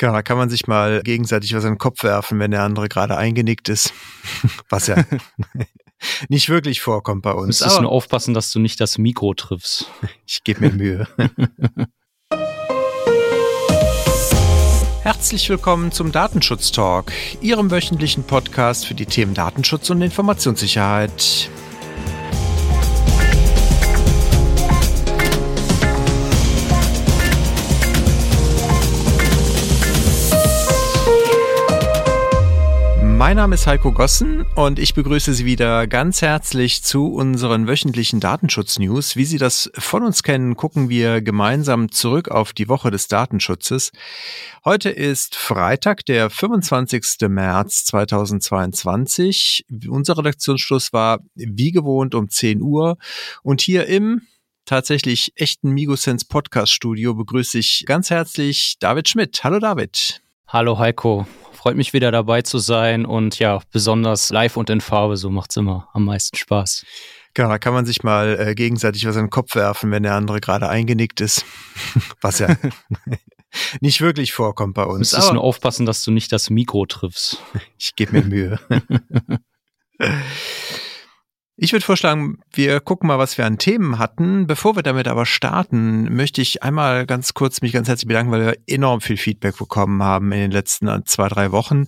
Genau, da kann man sich mal gegenseitig was in den Kopf werfen, wenn der andere gerade eingenickt ist. Was ja nicht wirklich vorkommt bei uns. Du müsstest nur aufpassen, dass du nicht das Mikro triffst. Ich gebe mir Mühe. Herzlich willkommen zum Datenschutz Talk, Ihrem wöchentlichen Podcast für die Themen Datenschutz und Informationssicherheit. Mein Name ist Heiko Gossen und ich begrüße Sie wieder ganz herzlich zu unseren wöchentlichen Datenschutz-News. Wie Sie das von uns kennen, gucken wir gemeinsam zurück auf die Woche des Datenschutzes. Heute ist Freitag, der 25. März 2022. Unser Redaktionsschluss war wie gewohnt um 10 Uhr und hier im tatsächlich echten Migosense Podcast Studio begrüße ich ganz herzlich David Schmidt. Hallo David. Hallo Heiko. Freut mich wieder dabei zu sein und ja, besonders live und in Farbe, so macht's immer am meisten Spaß. Genau, da kann man sich mal äh, gegenseitig was in den Kopf werfen, wenn der andere gerade eingenickt ist. Was ja nicht wirklich vorkommt bei uns. Du müsstest nur aufpassen, dass du nicht das Mikro triffst. Ich gebe mir Mühe. Ich würde vorschlagen, wir gucken mal, was wir an Themen hatten. Bevor wir damit aber starten, möchte ich einmal ganz kurz mich ganz herzlich bedanken, weil wir enorm viel Feedback bekommen haben in den letzten zwei, drei Wochen.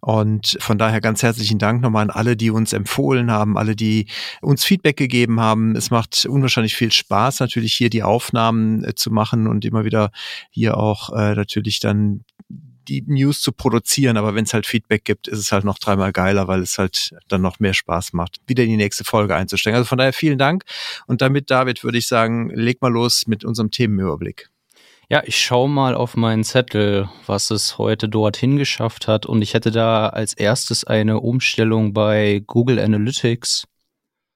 Und von daher ganz herzlichen Dank nochmal an alle, die uns empfohlen haben, alle, die uns Feedback gegeben haben. Es macht unwahrscheinlich viel Spaß, natürlich hier die Aufnahmen äh, zu machen und immer wieder hier auch äh, natürlich dann die News zu produzieren, aber wenn es halt Feedback gibt, ist es halt noch dreimal geiler, weil es halt dann noch mehr Spaß macht, wieder in die nächste Folge einzusteigen. Also von daher vielen Dank und damit, David, würde ich sagen, leg mal los mit unserem Themenüberblick. Ja, ich schaue mal auf meinen Zettel, was es heute dorthin geschafft hat. Und ich hätte da als erstes eine Umstellung bei Google Analytics,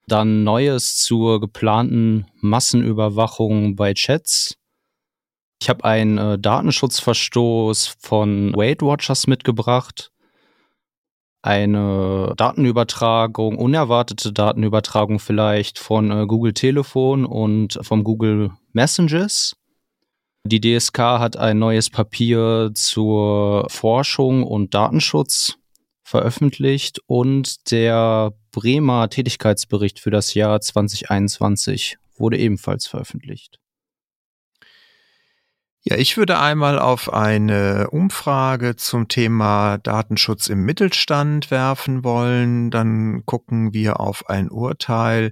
dann Neues zur geplanten Massenüberwachung bei Chats ich habe einen äh, Datenschutzverstoß von Weight Watchers mitgebracht, eine Datenübertragung, unerwartete Datenübertragung vielleicht von äh, Google Telefon und vom Google Messages. Die DSK hat ein neues Papier zur Forschung und Datenschutz veröffentlicht und der Bremer Tätigkeitsbericht für das Jahr 2021 wurde ebenfalls veröffentlicht. Ja, ich würde einmal auf eine Umfrage zum Thema Datenschutz im Mittelstand werfen wollen. Dann gucken wir auf ein Urteil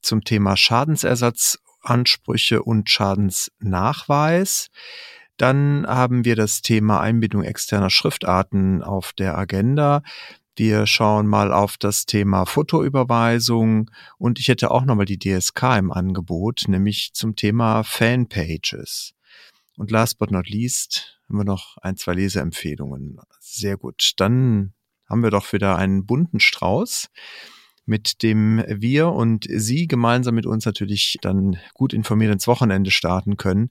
zum Thema Schadensersatzansprüche und Schadensnachweis. Dann haben wir das Thema Einbindung externer Schriftarten auf der Agenda. Wir schauen mal auf das Thema Fotoüberweisung und ich hätte auch nochmal die DSK im Angebot, nämlich zum Thema Fanpages. Und last but not least haben wir noch ein, zwei Leseempfehlungen. Sehr gut. Dann haben wir doch wieder einen bunten Strauß, mit dem wir und Sie gemeinsam mit uns natürlich dann gut informiert ins Wochenende starten können.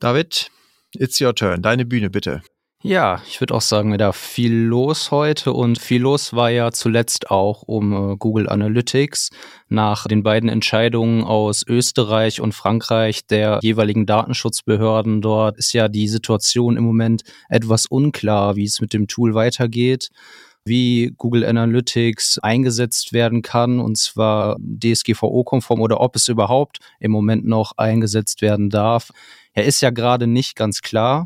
David, it's your turn. Deine Bühne bitte. Ja, ich würde auch sagen, da viel los heute und viel los war ja zuletzt auch um äh, Google Analytics. Nach den beiden Entscheidungen aus Österreich und Frankreich der jeweiligen Datenschutzbehörden dort ist ja die Situation im Moment etwas unklar, wie es mit dem Tool weitergeht wie Google Analytics eingesetzt werden kann, und zwar DSGVO-konform oder ob es überhaupt im Moment noch eingesetzt werden darf. Er ist ja gerade nicht ganz klar.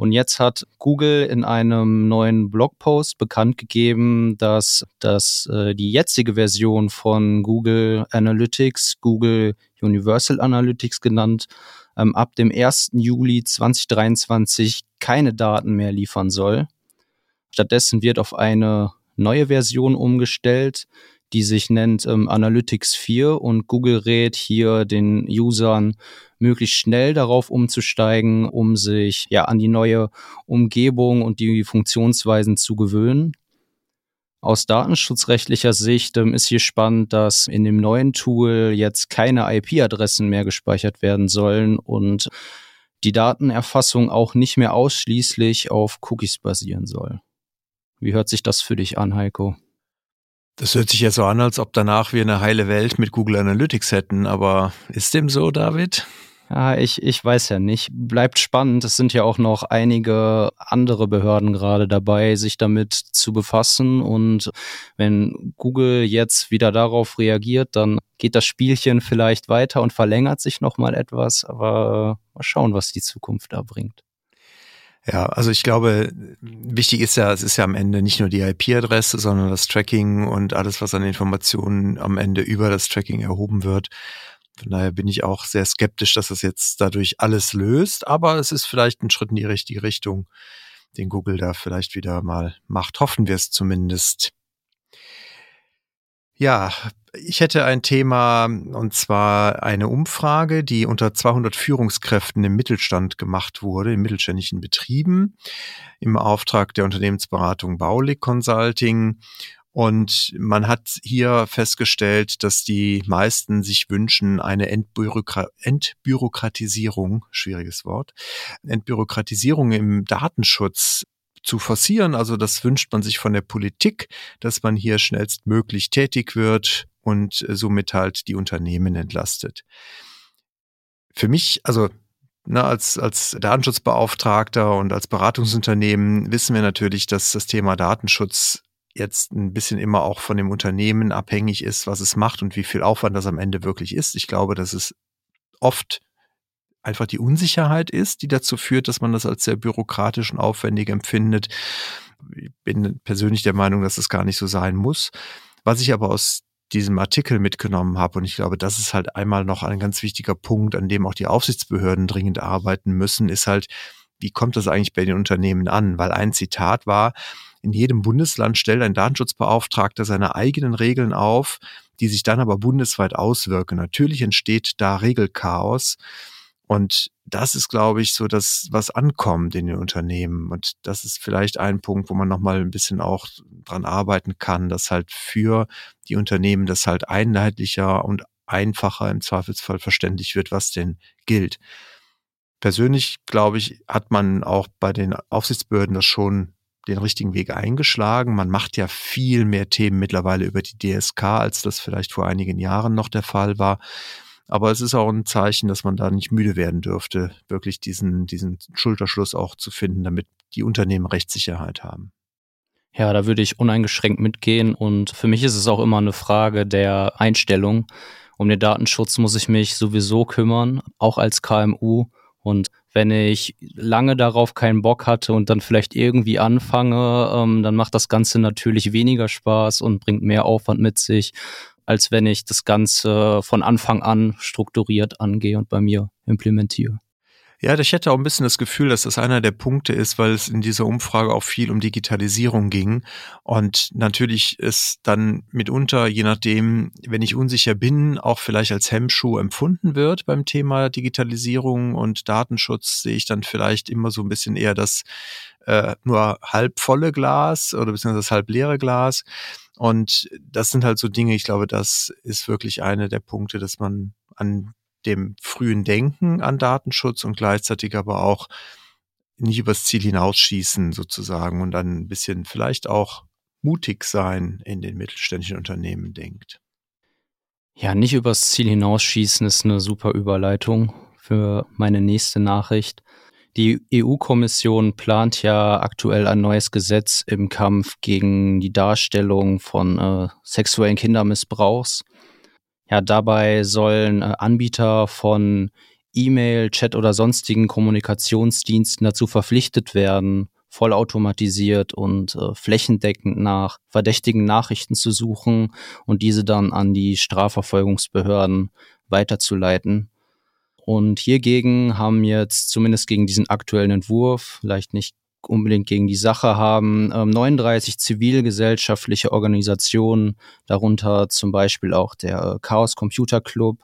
Und jetzt hat Google in einem neuen Blogpost bekannt gegeben, dass, dass äh, die jetzige Version von Google Analytics, Google Universal Analytics genannt, ähm, ab dem 1. Juli 2023 keine Daten mehr liefern soll. Stattdessen wird auf eine neue Version umgestellt, die sich nennt ähm, Analytics 4 und Google rät hier den Usern möglichst schnell darauf umzusteigen, um sich ja an die neue Umgebung und die Funktionsweisen zu gewöhnen. Aus datenschutzrechtlicher Sicht ähm, ist hier spannend, dass in dem neuen Tool jetzt keine IP-Adressen mehr gespeichert werden sollen und die Datenerfassung auch nicht mehr ausschließlich auf Cookies basieren soll. Wie hört sich das für dich an, Heiko? Das hört sich ja so an, als ob danach wir eine heile Welt mit Google Analytics hätten, aber ist dem so, David? Ja, ich, ich weiß ja nicht. Bleibt spannend. Es sind ja auch noch einige andere Behörden gerade dabei, sich damit zu befassen. Und wenn Google jetzt wieder darauf reagiert, dann geht das Spielchen vielleicht weiter und verlängert sich nochmal etwas. Aber mal schauen, was die Zukunft da bringt. Ja, also ich glaube, wichtig ist ja, es ist ja am Ende nicht nur die IP-Adresse, sondern das Tracking und alles, was an Informationen am Ende über das Tracking erhoben wird. Von daher bin ich auch sehr skeptisch, dass es jetzt dadurch alles löst, aber es ist vielleicht ein Schritt in die richtige Richtung, den Google da vielleicht wieder mal macht. Hoffen wir es zumindest. Ja, ich hätte ein Thema und zwar eine Umfrage, die unter 200 Führungskräften im Mittelstand gemacht wurde, in mittelständischen Betrieben, im Auftrag der Unternehmensberatung Baulig Consulting. Und man hat hier festgestellt, dass die meisten sich wünschen, eine Entbürokra Entbürokratisierung, schwieriges Wort, Entbürokratisierung im Datenschutz zu forcieren. Also das wünscht man sich von der Politik, dass man hier schnellstmöglich tätig wird und somit halt die Unternehmen entlastet. Für mich, also na, als, als Datenschutzbeauftragter und als Beratungsunternehmen wissen wir natürlich, dass das Thema Datenschutz jetzt ein bisschen immer auch von dem Unternehmen abhängig ist, was es macht und wie viel Aufwand das am Ende wirklich ist. Ich glaube, dass es oft einfach die Unsicherheit ist, die dazu führt, dass man das als sehr bürokratisch und aufwendig empfindet. Ich bin persönlich der Meinung, dass es gar nicht so sein muss. Was ich aber aus diesem Artikel mitgenommen habe, und ich glaube, das ist halt einmal noch ein ganz wichtiger Punkt, an dem auch die Aufsichtsbehörden dringend arbeiten müssen, ist halt, wie kommt das eigentlich bei den Unternehmen an? Weil ein Zitat war, in jedem Bundesland stellt ein Datenschutzbeauftragter seine eigenen Regeln auf, die sich dann aber bundesweit auswirken. Natürlich entsteht da Regelchaos. Und das ist, glaube ich, so das, was ankommt in den Unternehmen. Und das ist vielleicht ein Punkt, wo man nochmal ein bisschen auch dran arbeiten kann, dass halt für die Unternehmen das halt einheitlicher und einfacher im Zweifelsfall verständlich wird, was denn gilt. Persönlich, glaube ich, hat man auch bei den Aufsichtsbehörden das schon den richtigen Weg eingeschlagen. Man macht ja viel mehr Themen mittlerweile über die DSK, als das vielleicht vor einigen Jahren noch der Fall war. Aber es ist auch ein Zeichen, dass man da nicht müde werden dürfte, wirklich diesen, diesen Schulterschluss auch zu finden, damit die Unternehmen Rechtssicherheit haben. Ja, da würde ich uneingeschränkt mitgehen. Und für mich ist es auch immer eine Frage der Einstellung. Um den Datenschutz muss ich mich sowieso kümmern, auch als KMU. Und wenn ich lange darauf keinen Bock hatte und dann vielleicht irgendwie anfange, ähm, dann macht das Ganze natürlich weniger Spaß und bringt mehr Aufwand mit sich als wenn ich das Ganze von Anfang an strukturiert angehe und bei mir implementiere. Ja, ich hätte auch ein bisschen das Gefühl, dass das einer der Punkte ist, weil es in dieser Umfrage auch viel um Digitalisierung ging. Und natürlich ist dann mitunter, je nachdem, wenn ich unsicher bin, auch vielleicht als Hemmschuh empfunden wird beim Thema Digitalisierung und Datenschutz, sehe ich dann vielleicht immer so ein bisschen eher das äh, nur halb volle Glas oder beziehungsweise das halb leere Glas. Und das sind halt so Dinge, ich glaube, das ist wirklich eine der Punkte, dass man an dem frühen Denken an Datenschutz und gleichzeitig aber auch nicht übers Ziel hinausschießen sozusagen und dann ein bisschen vielleicht auch mutig sein in den mittelständischen Unternehmen denkt. Ja, nicht übers Ziel hinausschießen ist eine super Überleitung für meine nächste Nachricht. Die EU-Kommission plant ja aktuell ein neues Gesetz im Kampf gegen die Darstellung von äh, sexuellen Kindermissbrauchs. Ja, dabei sollen äh, Anbieter von E-Mail, Chat oder sonstigen Kommunikationsdiensten dazu verpflichtet werden, vollautomatisiert und äh, flächendeckend nach verdächtigen Nachrichten zu suchen und diese dann an die Strafverfolgungsbehörden weiterzuleiten. Und hiergegen haben jetzt zumindest gegen diesen aktuellen Entwurf, vielleicht nicht unbedingt gegen die Sache haben, 39 ähm, zivilgesellschaftliche Organisationen, darunter zum Beispiel auch der Chaos Computer Club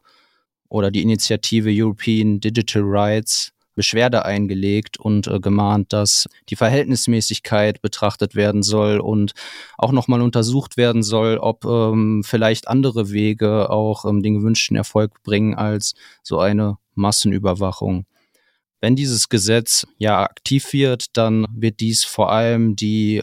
oder die Initiative European Digital Rights, Beschwerde eingelegt und äh, gemahnt, dass die Verhältnismäßigkeit betrachtet werden soll und auch nochmal untersucht werden soll, ob ähm, vielleicht andere Wege auch ähm, den gewünschten Erfolg bringen als so eine Massenüberwachung. Wenn dieses Gesetz ja aktiv wird, dann wird dies vor allem die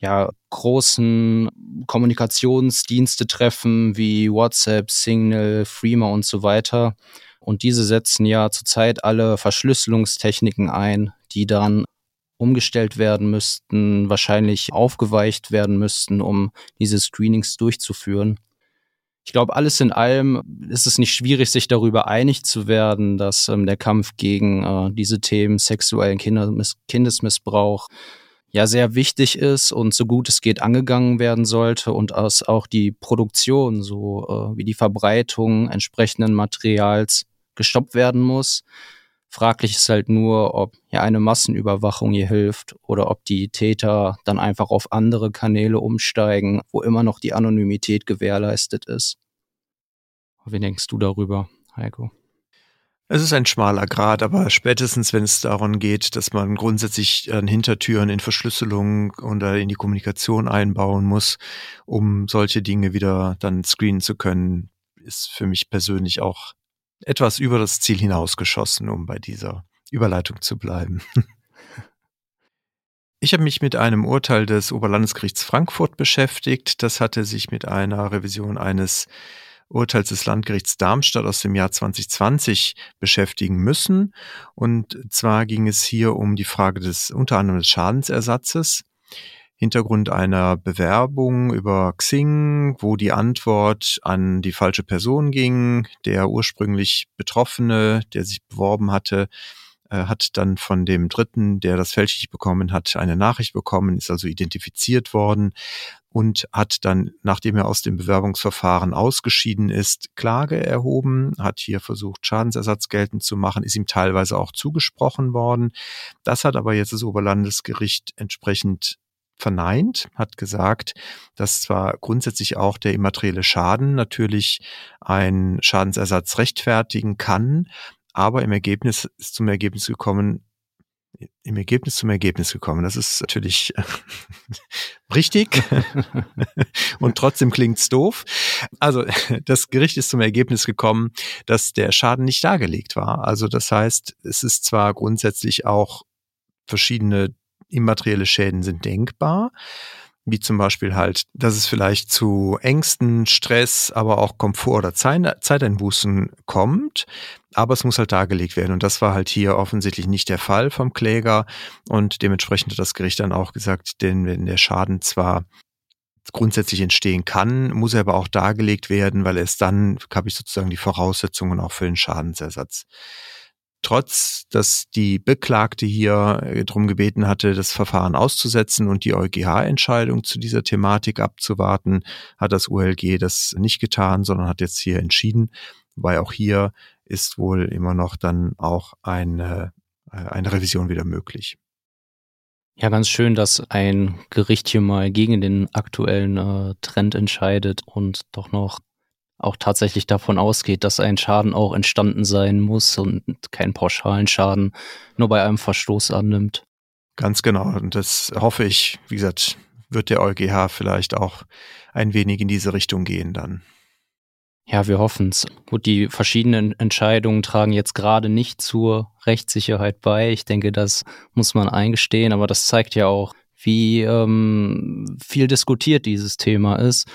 ja, großen Kommunikationsdienste treffen wie WhatsApp, Signal, Freema und so weiter. Und diese setzen ja zurzeit alle Verschlüsselungstechniken ein, die dann umgestellt werden müssten, wahrscheinlich aufgeweicht werden müssten, um diese Screenings durchzuführen. Ich glaube, alles in allem ist es nicht schwierig, sich darüber einig zu werden, dass ähm, der Kampf gegen äh, diese Themen sexuellen Kindermiss Kindesmissbrauch ja sehr wichtig ist und so gut es geht angegangen werden sollte und dass auch die Produktion so äh, wie die Verbreitung entsprechenden Materials gestoppt werden muss. Fraglich ist halt nur, ob ja eine Massenüberwachung hier hilft oder ob die Täter dann einfach auf andere Kanäle umsteigen, wo immer noch die Anonymität gewährleistet ist. Wie denkst du darüber, Heiko? Es ist ein schmaler Grad, aber spätestens, wenn es darum geht, dass man grundsätzlich an Hintertüren in Verschlüsselung oder in die Kommunikation einbauen muss, um solche Dinge wieder dann screenen zu können, ist für mich persönlich auch etwas über das Ziel hinausgeschossen, um bei dieser Überleitung zu bleiben. Ich habe mich mit einem Urteil des Oberlandesgerichts Frankfurt beschäftigt. Das hatte sich mit einer Revision eines Urteils des Landgerichts Darmstadt aus dem Jahr 2020 beschäftigen müssen. Und zwar ging es hier um die Frage des unter anderem des Schadensersatzes. Hintergrund einer Bewerbung über Xing, wo die Antwort an die falsche Person ging. Der ursprünglich Betroffene, der sich beworben hatte, äh, hat dann von dem Dritten, der das fälschlich bekommen hat, eine Nachricht bekommen, ist also identifiziert worden und hat dann, nachdem er aus dem Bewerbungsverfahren ausgeschieden ist, Klage erhoben, hat hier versucht, Schadensersatz geltend zu machen, ist ihm teilweise auch zugesprochen worden. Das hat aber jetzt das Oberlandesgericht entsprechend verneint, hat gesagt, dass zwar grundsätzlich auch der immaterielle Schaden natürlich einen Schadensersatz rechtfertigen kann, aber im Ergebnis ist zum Ergebnis gekommen, im Ergebnis zum Ergebnis gekommen. Das ist natürlich richtig und trotzdem klingt's doof. Also das Gericht ist zum Ergebnis gekommen, dass der Schaden nicht dargelegt war. Also das heißt, es ist zwar grundsätzlich auch verschiedene immaterielle Schäden sind denkbar, wie zum Beispiel halt, dass es vielleicht zu Ängsten, Stress, aber auch Komfort- oder Zeiteinbußen kommt. Aber es muss halt dargelegt werden. Und das war halt hier offensichtlich nicht der Fall vom Kläger. Und dementsprechend hat das Gericht dann auch gesagt, denn wenn der Schaden zwar grundsätzlich entstehen kann, muss er aber auch dargelegt werden, weil erst dann habe ich sozusagen die Voraussetzungen auch für den Schadensersatz trotz, dass die Beklagte hier äh, darum gebeten hatte, das Verfahren auszusetzen und die EuGH-Entscheidung zu dieser Thematik abzuwarten, hat das ULG das nicht getan, sondern hat jetzt hier entschieden, weil auch hier ist wohl immer noch dann auch eine, äh, eine Revision wieder möglich. Ja, ganz schön, dass ein Gericht hier mal gegen den aktuellen äh, Trend entscheidet und doch noch auch tatsächlich davon ausgeht, dass ein Schaden auch entstanden sein muss und keinen pauschalen Schaden nur bei einem Verstoß annimmt. Ganz genau. Und das hoffe ich, wie gesagt, wird der EuGH vielleicht auch ein wenig in diese Richtung gehen dann. Ja, wir hoffen es. Gut, die verschiedenen Entscheidungen tragen jetzt gerade nicht zur Rechtssicherheit bei. Ich denke, das muss man eingestehen, aber das zeigt ja auch, wie ähm, viel diskutiert dieses Thema ist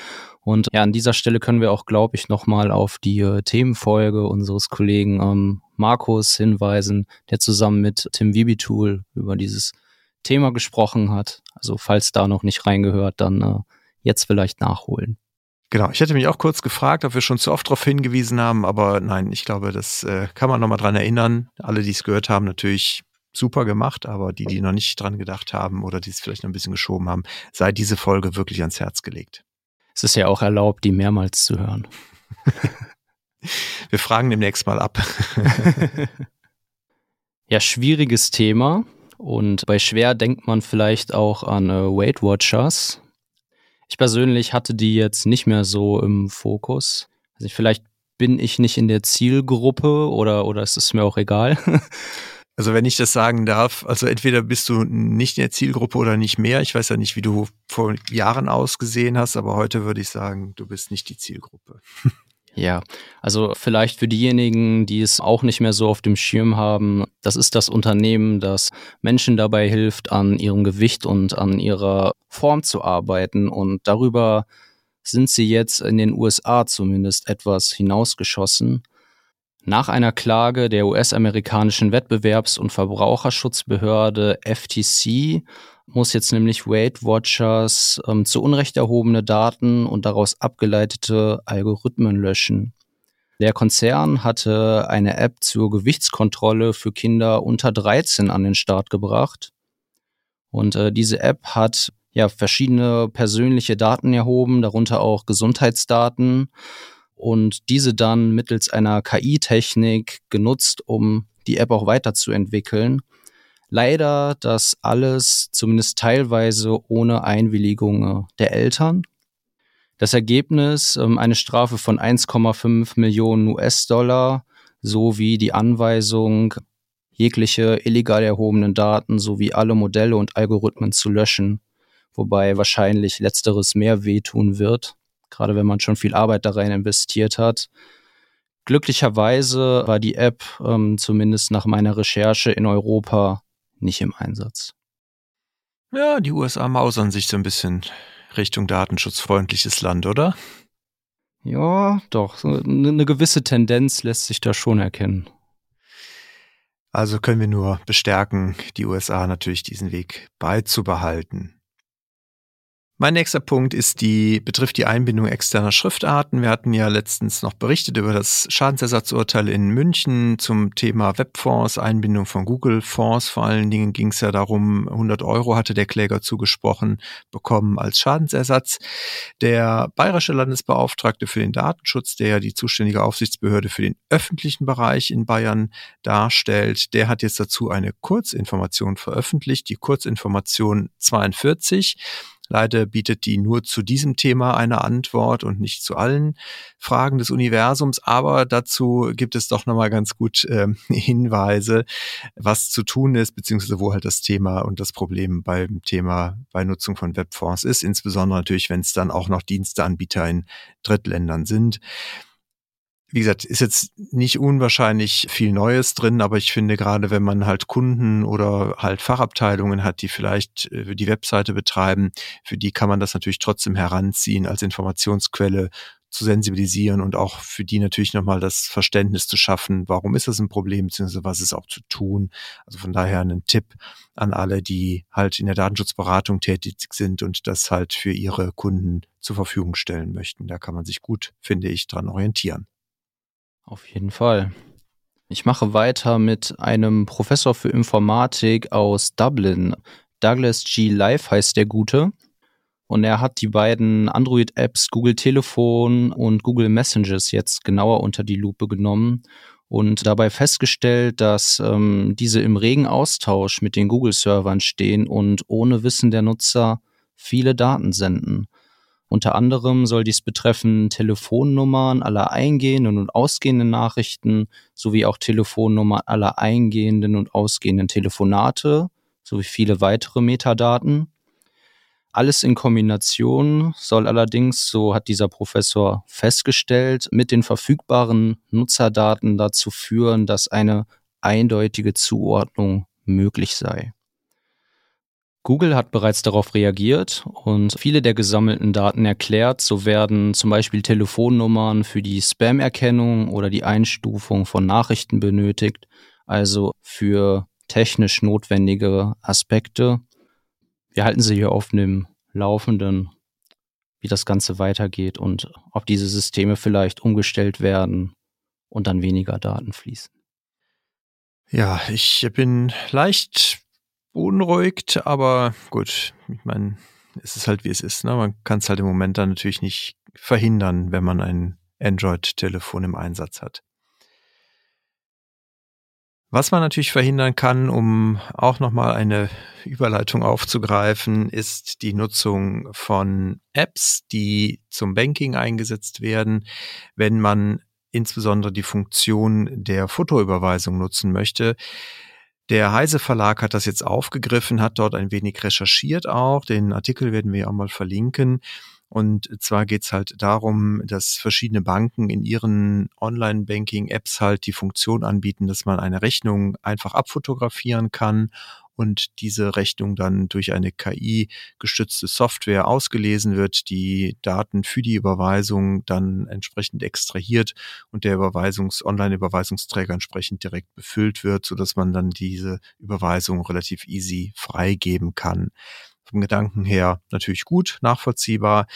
und ja, an dieser Stelle können wir auch, glaube ich, nochmal auf die äh, Themenfolge unseres Kollegen ähm, Markus hinweisen, der zusammen mit Tim Wibitool über dieses Thema gesprochen hat. Also falls da noch nicht reingehört, dann äh, jetzt vielleicht nachholen. Genau, ich hätte mich auch kurz gefragt, ob wir schon zu oft darauf hingewiesen haben, aber nein, ich glaube, das äh, kann man nochmal dran erinnern. Alle, die es gehört haben, natürlich super gemacht, aber die, die noch nicht dran gedacht haben oder die es vielleicht noch ein bisschen geschoben haben, sei diese Folge wirklich ans Herz gelegt. Es ist ja auch erlaubt, die mehrmals zu hören. Wir fragen demnächst mal ab. ja, schwieriges Thema. Und bei schwer denkt man vielleicht auch an äh, Weight Watchers. Ich persönlich hatte die jetzt nicht mehr so im Fokus. Also vielleicht bin ich nicht in der Zielgruppe oder, oder ist es mir auch egal. Also wenn ich das sagen darf, also entweder bist du nicht in der Zielgruppe oder nicht mehr. Ich weiß ja nicht, wie du vor Jahren ausgesehen hast, aber heute würde ich sagen, du bist nicht die Zielgruppe. Ja, also vielleicht für diejenigen, die es auch nicht mehr so auf dem Schirm haben, das ist das Unternehmen, das Menschen dabei hilft, an ihrem Gewicht und an ihrer Form zu arbeiten. Und darüber sind sie jetzt in den USA zumindest etwas hinausgeschossen. Nach einer Klage der US-amerikanischen Wettbewerbs- und Verbraucherschutzbehörde FTC muss jetzt nämlich Weight Watchers ähm, zu Unrecht erhobene Daten und daraus abgeleitete Algorithmen löschen. Der Konzern hatte eine App zur Gewichtskontrolle für Kinder unter 13 an den Start gebracht. Und äh, diese App hat ja verschiedene persönliche Daten erhoben, darunter auch Gesundheitsdaten und diese dann mittels einer KI-Technik genutzt, um die App auch weiterzuentwickeln. Leider das alles zumindest teilweise ohne Einwilligung äh, der Eltern. Das Ergebnis ähm, eine Strafe von 1,5 Millionen US-Dollar sowie die Anweisung, jegliche illegal erhobenen Daten sowie alle Modelle und Algorithmen zu löschen, wobei wahrscheinlich letzteres mehr wehtun wird, gerade wenn man schon viel Arbeit da rein investiert hat. Glücklicherweise war die App ähm, zumindest nach meiner Recherche in Europa nicht im Einsatz. Ja, die USA mausern sich so ein bisschen Richtung datenschutzfreundliches Land, oder? Ja, doch. Eine gewisse Tendenz lässt sich da schon erkennen. Also können wir nur bestärken, die USA natürlich diesen Weg beizubehalten. Mein nächster Punkt ist die, betrifft die Einbindung externer Schriftarten. Wir hatten ja letztens noch berichtet über das Schadensersatzurteil in München zum Thema Webfonds, Einbindung von Google-Fonds. Vor allen Dingen ging es ja darum, 100 Euro hatte der Kläger zugesprochen bekommen als Schadensersatz. Der bayerische Landesbeauftragte für den Datenschutz, der ja die zuständige Aufsichtsbehörde für den öffentlichen Bereich in Bayern darstellt, der hat jetzt dazu eine Kurzinformation veröffentlicht, die Kurzinformation 42. Leider bietet die nur zu diesem Thema eine Antwort und nicht zu allen Fragen des Universums, aber dazu gibt es doch nochmal ganz gut äh, Hinweise, was zu tun ist, beziehungsweise wo halt das Thema und das Problem beim Thema bei Nutzung von Webfonds ist, insbesondere natürlich, wenn es dann auch noch Diensteanbieter in Drittländern sind wie gesagt, ist jetzt nicht unwahrscheinlich viel Neues drin, aber ich finde gerade, wenn man halt Kunden oder halt Fachabteilungen hat, die vielleicht äh, die Webseite betreiben, für die kann man das natürlich trotzdem heranziehen als Informationsquelle zu sensibilisieren und auch für die natürlich nochmal das Verständnis zu schaffen, warum ist das ein Problem, beziehungsweise was ist auch zu tun. Also von daher ein Tipp an alle, die halt in der Datenschutzberatung tätig sind und das halt für ihre Kunden zur Verfügung stellen möchten. Da kann man sich gut, finde ich, dran orientieren. Auf jeden Fall. Ich mache weiter mit einem Professor für Informatik aus Dublin. Douglas G. Live heißt der Gute. Und er hat die beiden Android-Apps Google Telefon und Google Messages jetzt genauer unter die Lupe genommen und dabei festgestellt, dass ähm, diese im regen Austausch mit den Google-Servern stehen und ohne Wissen der Nutzer viele Daten senden. Unter anderem soll dies betreffen Telefonnummern aller eingehenden und ausgehenden Nachrichten sowie auch Telefonnummern aller eingehenden und ausgehenden Telefonate sowie viele weitere Metadaten. Alles in Kombination soll allerdings, so hat dieser Professor festgestellt, mit den verfügbaren Nutzerdaten dazu führen, dass eine eindeutige Zuordnung möglich sei. Google hat bereits darauf reagiert und viele der gesammelten Daten erklärt. So werden zum Beispiel Telefonnummern für die Spam-Erkennung oder die Einstufung von Nachrichten benötigt, also für technisch notwendige Aspekte. Wir halten sie hier auf dem Laufenden, wie das Ganze weitergeht und ob diese Systeme vielleicht umgestellt werden und dann weniger Daten fließen. Ja, ich bin leicht beunruhigt, aber gut, ich meine, es ist halt wie es ist. Ne? Man kann es halt im Moment dann natürlich nicht verhindern, wenn man ein Android-Telefon im Einsatz hat. Was man natürlich verhindern kann, um auch nochmal eine Überleitung aufzugreifen, ist die Nutzung von Apps, die zum Banking eingesetzt werden, wenn man insbesondere die Funktion der Fotoüberweisung nutzen möchte. Der Heise Verlag hat das jetzt aufgegriffen, hat dort ein wenig recherchiert auch. Den Artikel werden wir auch mal verlinken. Und zwar geht's halt darum, dass verschiedene Banken in ihren Online-Banking-Apps halt die Funktion anbieten, dass man eine Rechnung einfach abfotografieren kann und diese Rechnung dann durch eine KI gestützte Software ausgelesen wird, die Daten für die Überweisung dann entsprechend extrahiert und der Überweisungs Online-Überweisungsträger entsprechend direkt befüllt wird, so dass man dann diese Überweisung relativ easy freigeben kann vom Gedanken her natürlich gut, nachvollziehbar.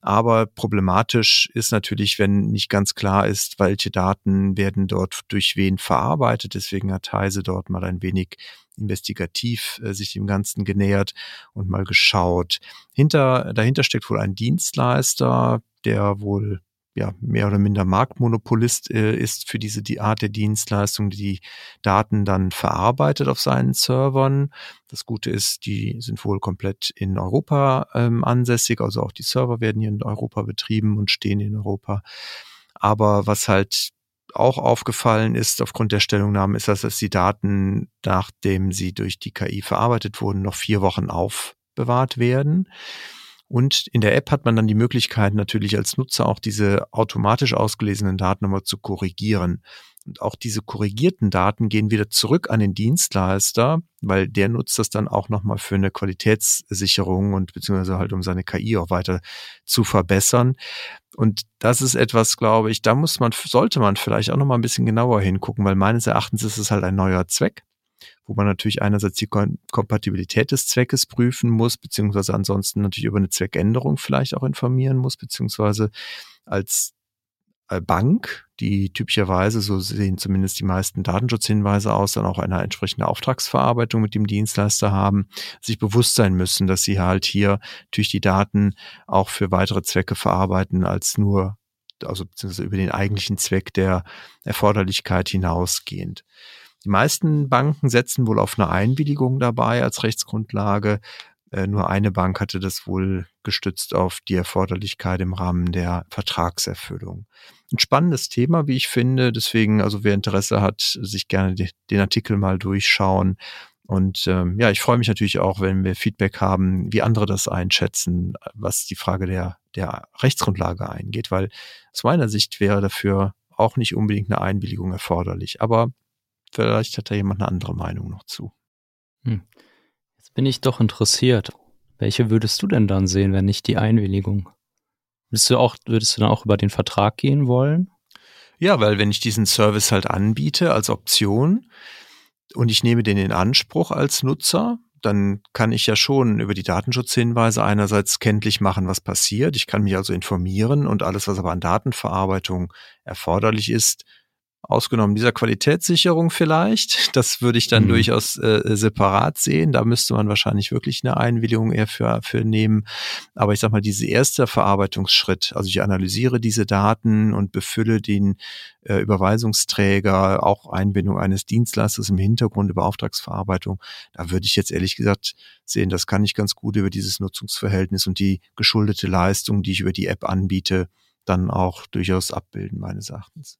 Aber problematisch ist natürlich, wenn nicht ganz klar ist, welche Daten werden dort durch wen verarbeitet. Deswegen hat Heise dort mal ein wenig investigativ äh, sich dem Ganzen genähert und mal geschaut. Hinter, dahinter steckt wohl ein Dienstleister, der wohl ja, mehr oder minder Marktmonopolist äh, ist für diese die Art der Dienstleistung, die Daten dann verarbeitet auf seinen Servern. Das Gute ist, die sind wohl komplett in Europa ähm, ansässig, also auch die Server werden hier in Europa betrieben und stehen in Europa. Aber was halt auch aufgefallen ist aufgrund der Stellungnahme, ist, dass die Daten, nachdem sie durch die KI verarbeitet wurden, noch vier Wochen aufbewahrt werden. Und in der App hat man dann die Möglichkeit, natürlich als Nutzer auch diese automatisch ausgelesenen Daten nochmal zu korrigieren. Und auch diese korrigierten Daten gehen wieder zurück an den Dienstleister, weil der nutzt das dann auch nochmal für eine Qualitätssicherung und beziehungsweise halt um seine KI auch weiter zu verbessern. Und das ist etwas, glaube ich, da muss man, sollte man vielleicht auch nochmal ein bisschen genauer hingucken, weil meines Erachtens ist es halt ein neuer Zweck wo man natürlich einerseits die Kompatibilität des Zweckes prüfen muss, beziehungsweise ansonsten natürlich über eine Zweckänderung vielleicht auch informieren muss, beziehungsweise als äh, Bank, die typischerweise, so sehen zumindest die meisten Datenschutzhinweise aus, dann auch eine entsprechende Auftragsverarbeitung mit dem Dienstleister haben, sich bewusst sein müssen, dass sie halt hier natürlich die Daten auch für weitere Zwecke verarbeiten als nur, also beziehungsweise über den eigentlichen Zweck der Erforderlichkeit hinausgehend. Die meisten Banken setzen wohl auf eine Einwilligung dabei als Rechtsgrundlage. Äh, nur eine Bank hatte das wohl gestützt auf die Erforderlichkeit im Rahmen der Vertragserfüllung. Ein spannendes Thema, wie ich finde. Deswegen, also wer Interesse hat, sich gerne den Artikel mal durchschauen. Und ähm, ja, ich freue mich natürlich auch, wenn wir Feedback haben, wie andere das einschätzen, was die Frage der, der Rechtsgrundlage eingeht, weil aus meiner Sicht wäre dafür auch nicht unbedingt eine Einwilligung erforderlich. Aber Vielleicht hat da jemand eine andere Meinung noch zu. Hm. Jetzt bin ich doch interessiert. Welche würdest du denn dann sehen, wenn nicht die Einwilligung? Würdest du auch, würdest du dann auch über den Vertrag gehen wollen? Ja, weil wenn ich diesen Service halt anbiete als Option und ich nehme den in Anspruch als Nutzer, dann kann ich ja schon über die Datenschutzhinweise einerseits kenntlich machen, was passiert. Ich kann mich also informieren und alles, was aber an Datenverarbeitung erforderlich ist, Ausgenommen dieser Qualitätssicherung vielleicht. Das würde ich dann mhm. durchaus äh, separat sehen. Da müsste man wahrscheinlich wirklich eine Einwilligung eher für, für nehmen. Aber ich sag mal, diese erste Verarbeitungsschritt, also ich analysiere diese Daten und befülle den äh, Überweisungsträger, auch Einbindung eines Dienstleisters im Hintergrund über Auftragsverarbeitung, da würde ich jetzt ehrlich gesagt sehen, das kann ich ganz gut über dieses Nutzungsverhältnis und die geschuldete Leistung, die ich über die App anbiete, dann auch durchaus abbilden, meines Erachtens.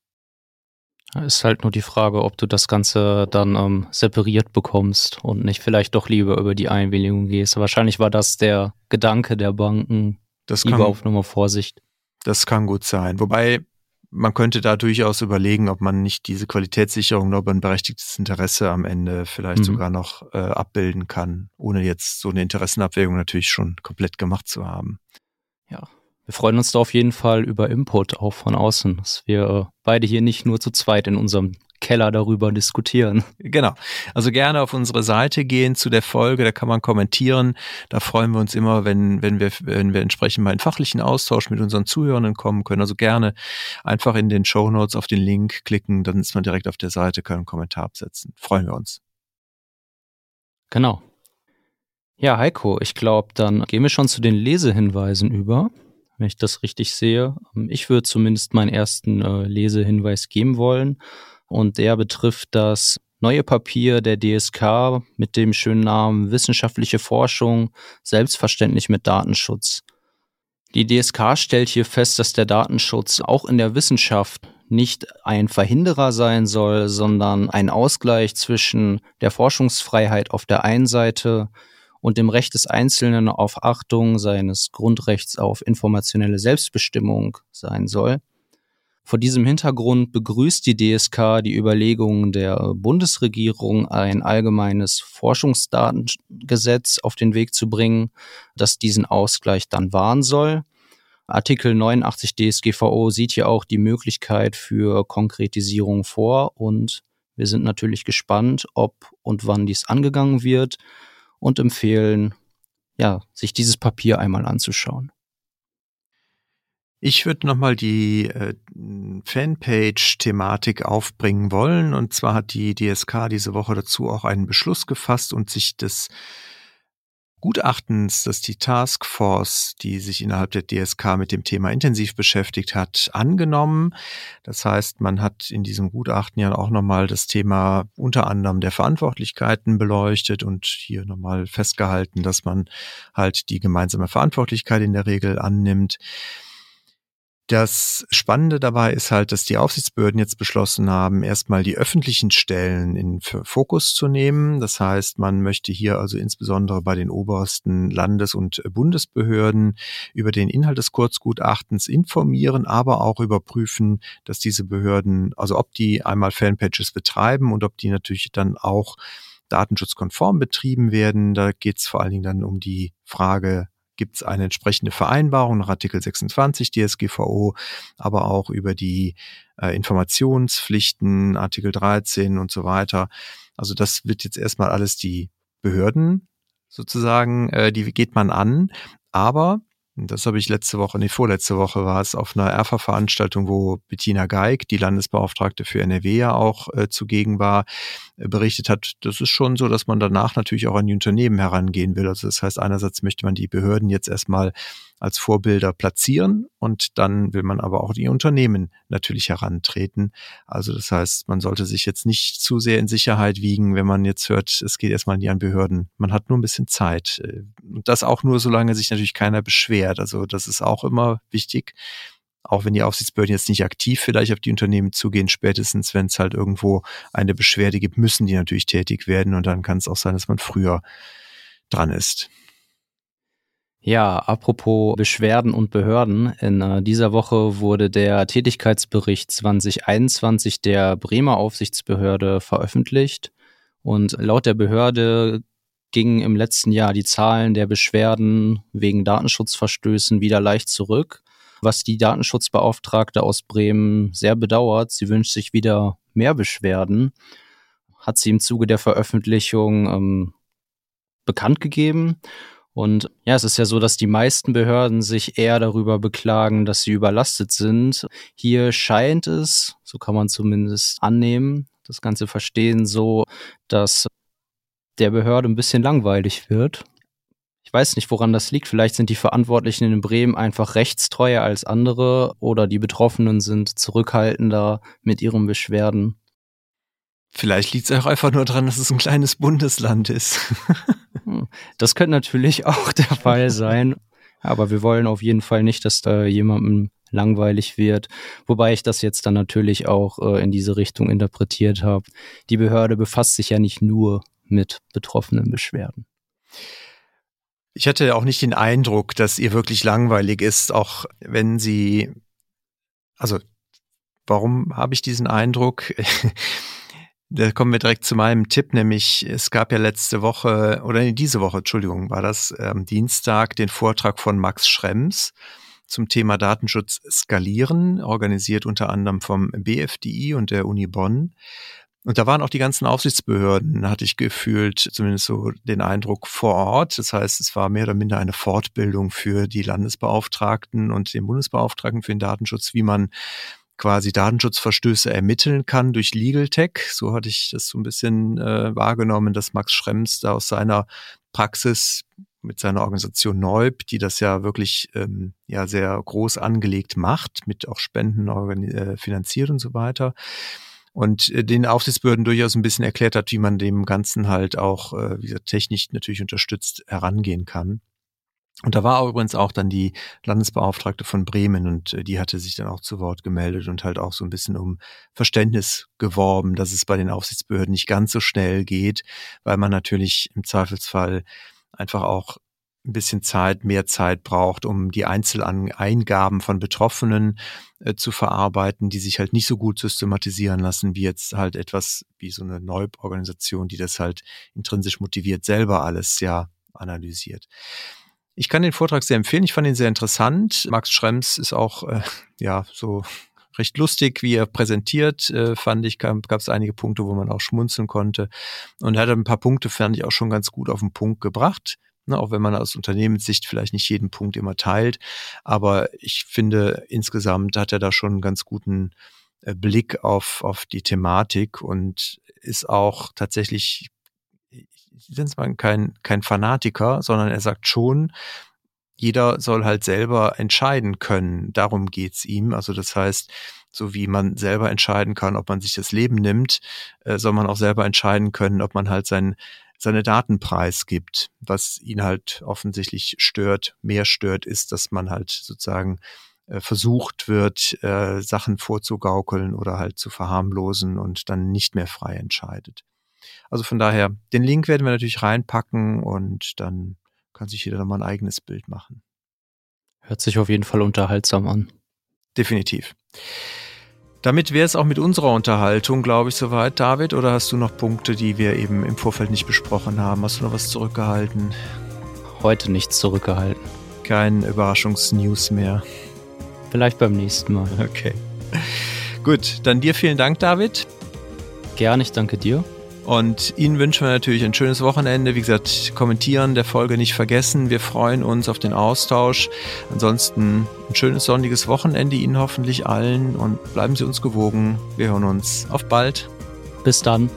Ist halt nur die Frage, ob du das Ganze dann ähm, separiert bekommst und nicht vielleicht doch lieber über die Einwilligung gehst. Wahrscheinlich war das der Gedanke der Banken. Das lieber kann, auf Nummer Vorsicht. Das kann gut sein. Wobei man könnte da durchaus überlegen, ob man nicht diese Qualitätssicherung noch über ein berechtigtes Interesse am Ende vielleicht mhm. sogar noch äh, abbilden kann, ohne jetzt so eine Interessenabwägung natürlich schon komplett gemacht zu haben. Ja, wir freuen uns da auf jeden Fall über Input auch von außen, dass wir äh, beide hier nicht nur zu zweit in unserem Keller darüber diskutieren. Genau. Also gerne auf unsere Seite gehen zu der Folge, da kann man kommentieren. Da freuen wir uns immer, wenn, wenn wir, wenn wir entsprechend mal in fachlichen Austausch mit unseren Zuhörenden kommen können. Also gerne einfach in den Show Notes auf den Link klicken, dann ist man direkt auf der Seite, kann einen Kommentar absetzen. Freuen wir uns. Genau. Ja, Heiko, ich glaube, dann gehen wir schon zu den Lesehinweisen über wenn ich das richtig sehe. Ähm, ich würde zumindest meinen ersten äh, Lesehinweis geben wollen. Und der betrifft das neue Papier der DSK mit dem schönen Namen Wissenschaftliche Forschung, selbstverständlich mit Datenschutz. Die DSK stellt hier fest, dass der Datenschutz auch in der Wissenschaft nicht ein Verhinderer sein soll, sondern ein Ausgleich zwischen der Forschungsfreiheit auf der einen Seite und dem Recht des Einzelnen auf Achtung seines Grundrechts auf informationelle Selbstbestimmung sein soll. Vor diesem Hintergrund begrüßt die DSK die Überlegungen der Bundesregierung, ein allgemeines Forschungsdatengesetz auf den Weg zu bringen, das diesen Ausgleich dann wahren soll. Artikel 89 DSGVO sieht hier auch die Möglichkeit für Konkretisierung vor und wir sind natürlich gespannt, ob und wann dies angegangen wird und empfehlen, ja, sich dieses Papier einmal anzuschauen. Ich würde nochmal die äh, Fanpage-Thematik aufbringen wollen. Und zwar hat die DSK diese Woche dazu auch einen Beschluss gefasst und sich des Gutachtens, das die Taskforce, die sich innerhalb der DSK mit dem Thema intensiv beschäftigt hat, angenommen. Das heißt, man hat in diesem Gutachten ja auch nochmal das Thema unter anderem der Verantwortlichkeiten beleuchtet und hier nochmal festgehalten, dass man halt die gemeinsame Verantwortlichkeit in der Regel annimmt. Das Spannende dabei ist halt, dass die Aufsichtsbehörden jetzt beschlossen haben, erstmal die öffentlichen Stellen in Fokus zu nehmen. Das heißt, man möchte hier also insbesondere bei den obersten Landes- und Bundesbehörden über den Inhalt des Kurzgutachtens informieren, aber auch überprüfen, dass diese Behörden, also ob die einmal Fanpages betreiben und ob die natürlich dann auch datenschutzkonform betrieben werden. Da geht es vor allen Dingen dann um die Frage gibt es eine entsprechende Vereinbarung nach Artikel 26 DSGVO, aber auch über die äh, Informationspflichten, Artikel 13 und so weiter. Also das wird jetzt erstmal alles die Behörden sozusagen, äh, die geht man an. Aber das habe ich letzte Woche, nee, vorletzte Woche war es auf einer ERFA-Veranstaltung, wo Bettina Geig, die Landesbeauftragte für NRW ja auch äh, zugegen war, äh, berichtet hat, das ist schon so, dass man danach natürlich auch an die Unternehmen herangehen will. Also das heißt, einerseits möchte man die Behörden jetzt erstmal als Vorbilder platzieren und dann will man aber auch die Unternehmen natürlich herantreten. Also das heißt, man sollte sich jetzt nicht zu sehr in Sicherheit wiegen, wenn man jetzt hört, es geht erstmal nie an Behörden. Man hat nur ein bisschen Zeit. Und das auch nur, solange sich natürlich keiner beschwert. Also das ist auch immer wichtig. Auch wenn die Aufsichtsbehörden jetzt nicht aktiv vielleicht auf die Unternehmen zugehen, spätestens wenn es halt irgendwo eine Beschwerde gibt, müssen die natürlich tätig werden und dann kann es auch sein, dass man früher dran ist. Ja, apropos Beschwerden und Behörden. In äh, dieser Woche wurde der Tätigkeitsbericht 2021 der Bremer Aufsichtsbehörde veröffentlicht. Und laut der Behörde gingen im letzten Jahr die Zahlen der Beschwerden wegen Datenschutzverstößen wieder leicht zurück, was die Datenschutzbeauftragte aus Bremen sehr bedauert. Sie wünscht sich wieder mehr Beschwerden, hat sie im Zuge der Veröffentlichung ähm, bekannt gegeben. Und ja, es ist ja so, dass die meisten Behörden sich eher darüber beklagen, dass sie überlastet sind. Hier scheint es, so kann man zumindest annehmen, das Ganze verstehen, so, dass der Behörde ein bisschen langweilig wird. Ich weiß nicht, woran das liegt. Vielleicht sind die Verantwortlichen in Bremen einfach rechtstreuer als andere oder die Betroffenen sind zurückhaltender mit ihren Beschwerden. Vielleicht liegt es auch einfach nur daran, dass es ein kleines Bundesland ist. Hm, das könnte natürlich auch der Fall sein. Aber wir wollen auf jeden Fall nicht, dass da jemandem langweilig wird. Wobei ich das jetzt dann natürlich auch äh, in diese Richtung interpretiert habe. Die Behörde befasst sich ja nicht nur mit betroffenen Beschwerden. Ich hatte auch nicht den Eindruck, dass ihr wirklich langweilig ist, auch wenn sie, also warum habe ich diesen Eindruck? Da kommen wir direkt zu meinem Tipp, nämlich es gab ja letzte Woche, oder diese Woche, Entschuldigung, war das ähm, Dienstag, den Vortrag von Max Schrems zum Thema Datenschutz skalieren, organisiert unter anderem vom BFDI und der Uni Bonn. Und da waren auch die ganzen Aufsichtsbehörden, hatte ich gefühlt, zumindest so den Eindruck vor Ort. Das heißt, es war mehr oder minder eine Fortbildung für die Landesbeauftragten und den Bundesbeauftragten für den Datenschutz, wie man quasi Datenschutzverstöße ermitteln kann durch Legal Tech. So hatte ich das so ein bisschen äh, wahrgenommen, dass Max Schrems da aus seiner Praxis mit seiner Organisation Neub, die das ja wirklich ähm, ja sehr groß angelegt macht, mit auch Spenden äh, finanziert und so weiter. Und äh, den Aufsichtsbehörden durchaus ein bisschen erklärt hat, wie man dem Ganzen halt auch, äh, wie gesagt, technisch natürlich unterstützt herangehen kann. Und da war übrigens auch dann die Landesbeauftragte von Bremen und äh, die hatte sich dann auch zu Wort gemeldet und halt auch so ein bisschen um Verständnis geworben, dass es bei den Aufsichtsbehörden nicht ganz so schnell geht, weil man natürlich im Zweifelsfall einfach auch ein bisschen Zeit, mehr Zeit braucht, um die Einzeleingaben von Betroffenen äh, zu verarbeiten, die sich halt nicht so gut systematisieren lassen, wie jetzt halt etwas wie so eine Neub-Organisation, die das halt intrinsisch motiviert selber alles ja analysiert. Ich kann den Vortrag sehr empfehlen. Ich fand ihn sehr interessant. Max Schrems ist auch äh, ja so recht lustig, wie er präsentiert, äh, fand ich, gab es einige Punkte, wo man auch schmunzeln konnte. Und er hat ein paar Punkte, fand ich auch schon ganz gut auf den Punkt gebracht. Ne, auch wenn man aus Unternehmenssicht vielleicht nicht jeden Punkt immer teilt. Aber ich finde, insgesamt hat er da schon einen ganz guten äh, Blick auf, auf die Thematik und ist auch tatsächlich, mal kein, kein Fanatiker, sondern er sagt schon, jeder soll halt selber entscheiden können. Darum geht's ihm. Also das heißt, so wie man selber entscheiden kann, ob man sich das Leben nimmt, äh, soll man auch selber entscheiden können, ob man halt sein, seine Daten preisgibt. Was ihn halt offensichtlich stört, mehr stört, ist, dass man halt sozusagen äh, versucht wird, äh, Sachen vorzugaukeln oder halt zu verharmlosen und dann nicht mehr frei entscheidet. Also von daher, den Link werden wir natürlich reinpacken und dann kann sich jeder nochmal ein eigenes Bild machen. Hört sich auf jeden Fall unterhaltsam an. Definitiv. Damit wäre es auch mit unserer Unterhaltung, glaube ich, soweit, David. Oder hast du noch Punkte, die wir eben im Vorfeld nicht besprochen haben? Hast du noch was zurückgehalten? Heute nichts zurückgehalten. Kein Überraschungsnews mehr. Vielleicht beim nächsten Mal. Okay. Gut, dann dir vielen Dank, David. Gerne, ich danke dir. Und Ihnen wünschen wir natürlich ein schönes Wochenende. Wie gesagt, kommentieren der Folge nicht vergessen. Wir freuen uns auf den Austausch. Ansonsten ein schönes sonniges Wochenende Ihnen hoffentlich allen und bleiben Sie uns gewogen. Wir hören uns. Auf bald. Bis dann.